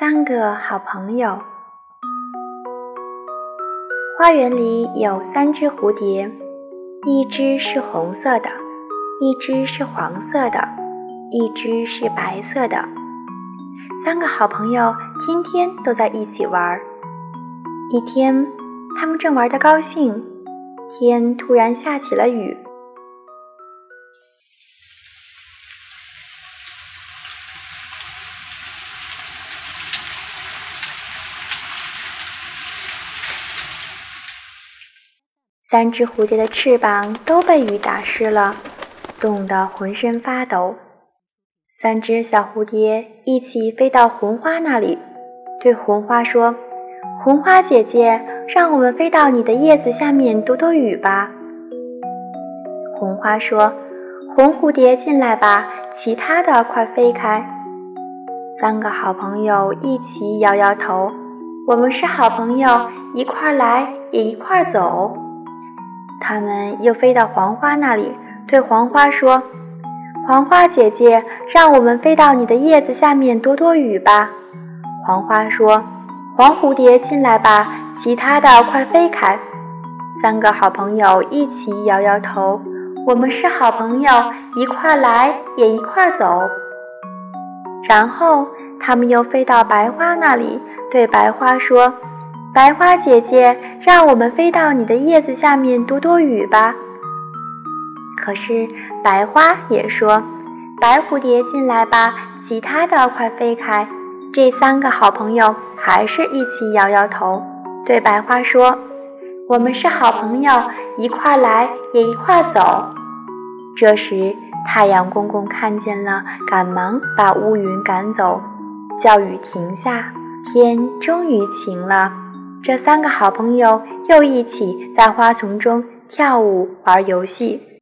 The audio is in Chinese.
三个好朋友。花园里有三只蝴蝶，一只是红色的，一只是黄色的，一只是白色的。三个好朋友天天都在一起玩。一天，他们正玩得高兴，天突然下起了雨。三只蝴蝶的翅膀都被雨打湿了，冻得浑身发抖。三只小蝴蝶一起飞到红花那里，对红花说：“红花姐姐，让我们飞到你的叶子下面躲躲雨吧。”红花说：“红蝴蝶进来吧，其他的快飞开。”三个好朋友一起摇摇头：“我们是好朋友，一块来也一块走。”他们又飞到黄花那里，对黄花说：“黄花姐姐，让我们飞到你的叶子下面躲躲雨吧。”黄花说：“黄蝴蝶进来吧，其他的快飞开。”三个好朋友一起摇摇头：“我们是好朋友，一块来也一块走。”然后他们又飞到白花那里，对白花说。白花姐姐，让我们飞到你的叶子下面躲躲雨吧。可是白花也说：“白蝴蝶进来吧，其他的快飞开。”这三个好朋友还是一起摇摇头，对白花说：“我们是好朋友，一块来也一块走。”这时太阳公公看见了，赶忙把乌云赶走，叫雨停下，天终于晴了。这三个好朋友又一起在花丛中跳舞、玩游戏。